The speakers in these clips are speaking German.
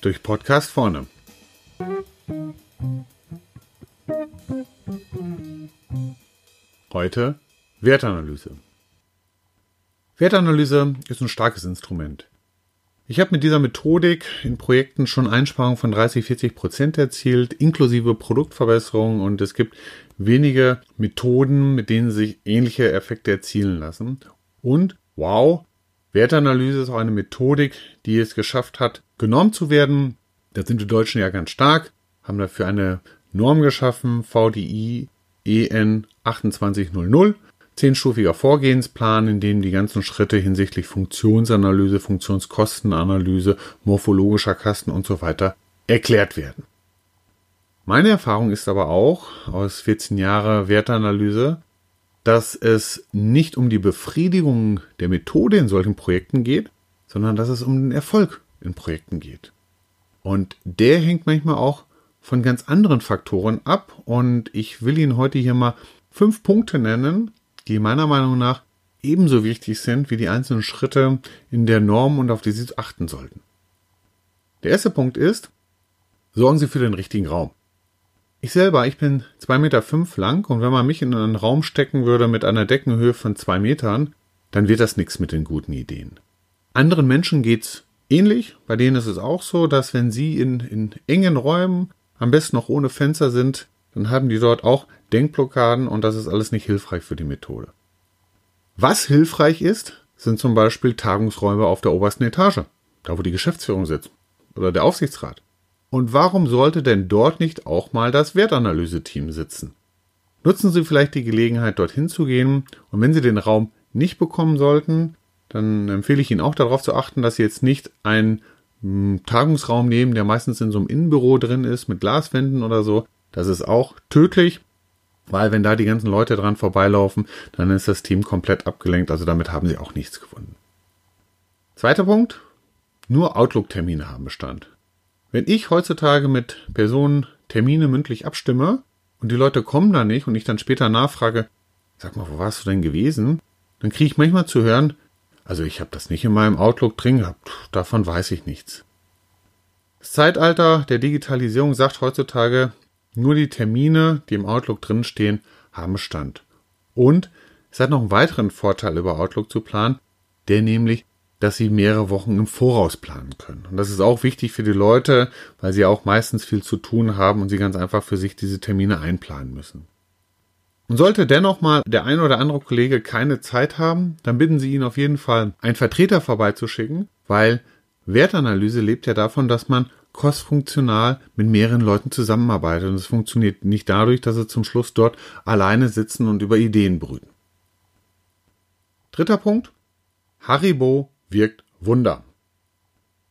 Durch Podcast vorne. Heute Wertanalyse. Wertanalyse ist ein starkes Instrument. Ich habe mit dieser Methodik in Projekten schon Einsparungen von 30, 40 Prozent erzielt, inklusive Produktverbesserungen und es gibt wenige Methoden, mit denen sich ähnliche Effekte erzielen lassen. Und wow, Wertanalyse ist auch eine Methodik, die es geschafft hat, genormt zu werden. Da sind die Deutschen ja ganz stark, haben dafür eine Norm geschaffen, VDI EN 2800, zehnstufiger Vorgehensplan, in dem die ganzen Schritte hinsichtlich Funktionsanalyse, Funktionskostenanalyse, morphologischer Kasten und so weiter erklärt werden. Meine Erfahrung ist aber auch aus 14 Jahre Wertanalyse, dass es nicht um die Befriedigung der Methode in solchen Projekten geht, sondern dass es um den Erfolg in Projekten geht. Und der hängt manchmal auch von ganz anderen Faktoren ab und ich will Ihnen heute hier mal fünf Punkte nennen, die meiner Meinung nach ebenso wichtig sind wie die einzelnen Schritte in der Norm und auf die Sie achten sollten. Der erste Punkt ist, sorgen Sie für den richtigen Raum. Ich selber, ich bin zwei Meter fünf lang und wenn man mich in einen Raum stecken würde mit einer Deckenhöhe von zwei Metern, dann wird das nichts mit den guten Ideen. Anderen Menschen geht's ähnlich. Bei denen ist es auch so, dass wenn sie in, in engen Räumen, am besten noch ohne Fenster sind, dann haben die dort auch Denkblockaden und das ist alles nicht hilfreich für die Methode. Was hilfreich ist, sind zum Beispiel Tagungsräume auf der obersten Etage, da wo die Geschäftsführung sitzt oder der Aufsichtsrat. Und warum sollte denn dort nicht auch mal das Wertanalyse-Team sitzen? Nutzen Sie vielleicht die Gelegenheit, dorthin zu gehen und wenn Sie den Raum nicht bekommen sollten, dann empfehle ich Ihnen auch darauf zu achten, dass Sie jetzt nicht einen hm, Tagungsraum nehmen, der meistens in so einem Innenbüro drin ist mit Glaswänden oder so. Das ist auch tödlich. Weil wenn da die ganzen Leute dran vorbeilaufen, dann ist das Team komplett abgelenkt. Also damit haben sie auch nichts gefunden. Zweiter Punkt. Nur Outlook-Termine haben Bestand. Wenn ich heutzutage mit Personen Termine mündlich abstimme und die Leute kommen da nicht und ich dann später nachfrage, sag mal, wo warst du denn gewesen? Dann kriege ich manchmal zu hören, also ich habe das nicht in meinem Outlook drin gehabt, davon weiß ich nichts. Das Zeitalter der Digitalisierung sagt heutzutage, nur die Termine, die im Outlook drinstehen, haben Bestand. Und es hat noch einen weiteren Vorteil über Outlook zu planen, der nämlich, dass sie mehrere Wochen im Voraus planen können. Und das ist auch wichtig für die Leute, weil sie auch meistens viel zu tun haben und sie ganz einfach für sich diese Termine einplanen müssen. Und sollte dennoch mal der ein oder andere Kollege keine Zeit haben, dann bitten Sie ihn auf jeden Fall, einen Vertreter vorbeizuschicken, weil Wertanalyse lebt ja davon, dass man crossfunktional mit mehreren Leuten zusammenarbeitet. Und es funktioniert nicht dadurch, dass sie zum Schluss dort alleine sitzen und über Ideen brüten. Dritter Punkt. Haribo wirkt Wunder.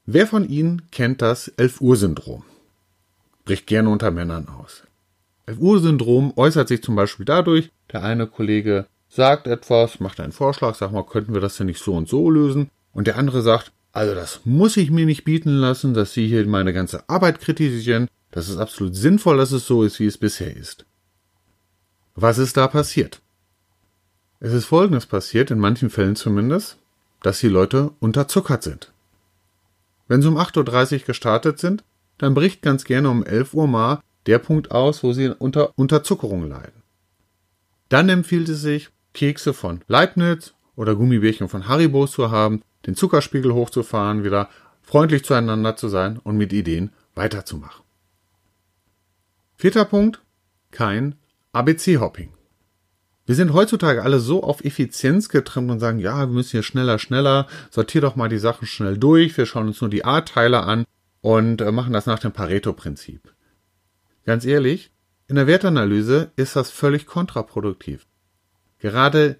Wer von Ihnen kennt das 11 Uhr Syndrom? Bricht gerne unter Männern aus. 11 Uhr Syndrom äußert sich zum Beispiel dadurch, der eine Kollege sagt etwas, macht einen Vorschlag, sagt mal, könnten wir das denn nicht so und so lösen? Und der andere sagt, also das muss ich mir nicht bieten lassen, dass Sie hier meine ganze Arbeit kritisieren. Das ist absolut sinnvoll, dass es so ist, wie es bisher ist. Was ist da passiert? Es ist Folgendes passiert, in manchen Fällen zumindest, dass die Leute unterzuckert sind. Wenn sie um 8.30 Uhr gestartet sind, dann bricht ganz gerne um 11 Uhr mal der Punkt aus, wo sie unter Unterzuckerung leiden. Dann empfiehlt es sich, Kekse von Leibniz oder Gummibärchen von Haribo zu haben, den Zuckerspiegel hochzufahren, wieder freundlich zueinander zu sein und mit Ideen weiterzumachen. Vierter Punkt. Kein ABC-Hopping. Wir sind heutzutage alle so auf Effizienz getrimmt und sagen, ja, wir müssen hier schneller, schneller, sortier doch mal die Sachen schnell durch, wir schauen uns nur die A-Teile an und äh, machen das nach dem Pareto-Prinzip. Ganz ehrlich, in der Wertanalyse ist das völlig kontraproduktiv. Gerade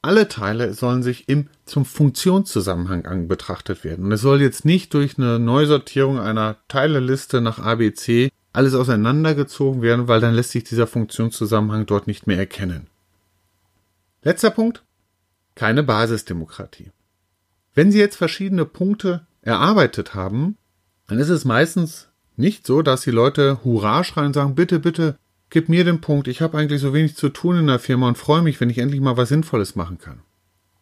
alle Teile sollen sich im zum Funktionszusammenhang betrachtet werden. Und es soll jetzt nicht durch eine Neusortierung einer Teileliste nach ABC alles auseinandergezogen werden, weil dann lässt sich dieser Funktionszusammenhang dort nicht mehr erkennen. Letzter Punkt. Keine Basisdemokratie. Wenn Sie jetzt verschiedene Punkte erarbeitet haben, dann ist es meistens nicht so, dass die Leute Hurra schreien und sagen, bitte, bitte, Gib mir den Punkt, ich habe eigentlich so wenig zu tun in der Firma und freue mich, wenn ich endlich mal was Sinnvolles machen kann.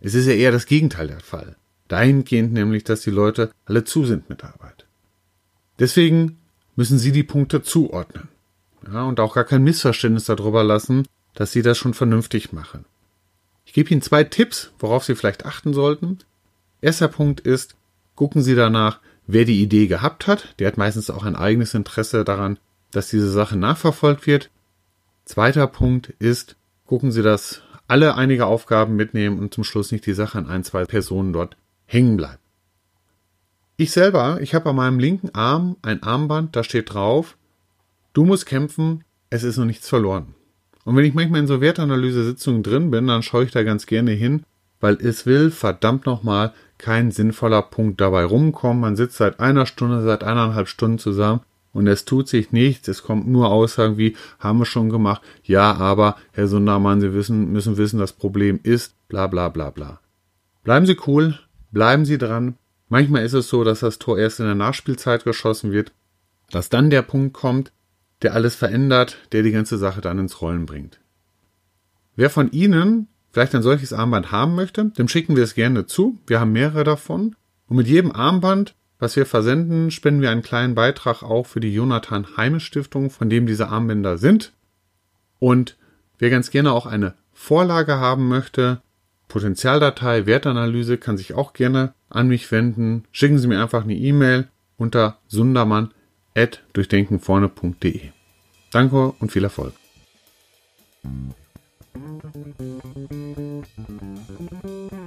Es ist ja eher das Gegenteil der Fall. Dahingehend nämlich, dass die Leute alle zu sind mit Arbeit. Deswegen müssen Sie die Punkte zuordnen. Ja, und auch gar kein Missverständnis darüber lassen, dass Sie das schon vernünftig machen. Ich gebe Ihnen zwei Tipps, worauf Sie vielleicht achten sollten. Erster Punkt ist, gucken Sie danach, wer die Idee gehabt hat. Der hat meistens auch ein eigenes Interesse daran, dass diese Sache nachverfolgt wird. Zweiter Punkt ist, gucken Sie, dass alle einige Aufgaben mitnehmen und zum Schluss nicht die Sache an ein, zwei Personen dort hängen bleibt. Ich selber, ich habe an meinem linken Arm ein Armband, da steht drauf, du musst kämpfen, es ist noch nichts verloren. Und wenn ich manchmal in so Wertanalyse-Sitzungen drin bin, dann schaue ich da ganz gerne hin, weil es will verdammt nochmal kein sinnvoller Punkt dabei rumkommen. Man sitzt seit einer Stunde, seit eineinhalb Stunden zusammen und es tut sich nichts. Es kommt nur Aussagen wie, haben wir schon gemacht. Ja, aber, Herr Sundermann, Sie wissen, müssen wissen, das Problem ist, bla, bla, bla, bla. Bleiben Sie cool, bleiben Sie dran. Manchmal ist es so, dass das Tor erst in der Nachspielzeit geschossen wird, dass dann der Punkt kommt, der alles verändert, der die ganze Sache dann ins Rollen bringt. Wer von Ihnen vielleicht ein solches Armband haben möchte, dem schicken wir es gerne zu. Wir haben mehrere davon. Und mit jedem Armband, was wir versenden, spenden wir einen kleinen Beitrag auch für die Jonathan Heime Stiftung, von dem diese Armbänder sind. Und wer ganz gerne auch eine Vorlage haben möchte, Potenzialdatei, Wertanalyse, kann sich auch gerne an mich wenden. Schicken Sie mir einfach eine E-Mail unter at durchdenkenvorne.de. Danke und viel Erfolg. Thank you.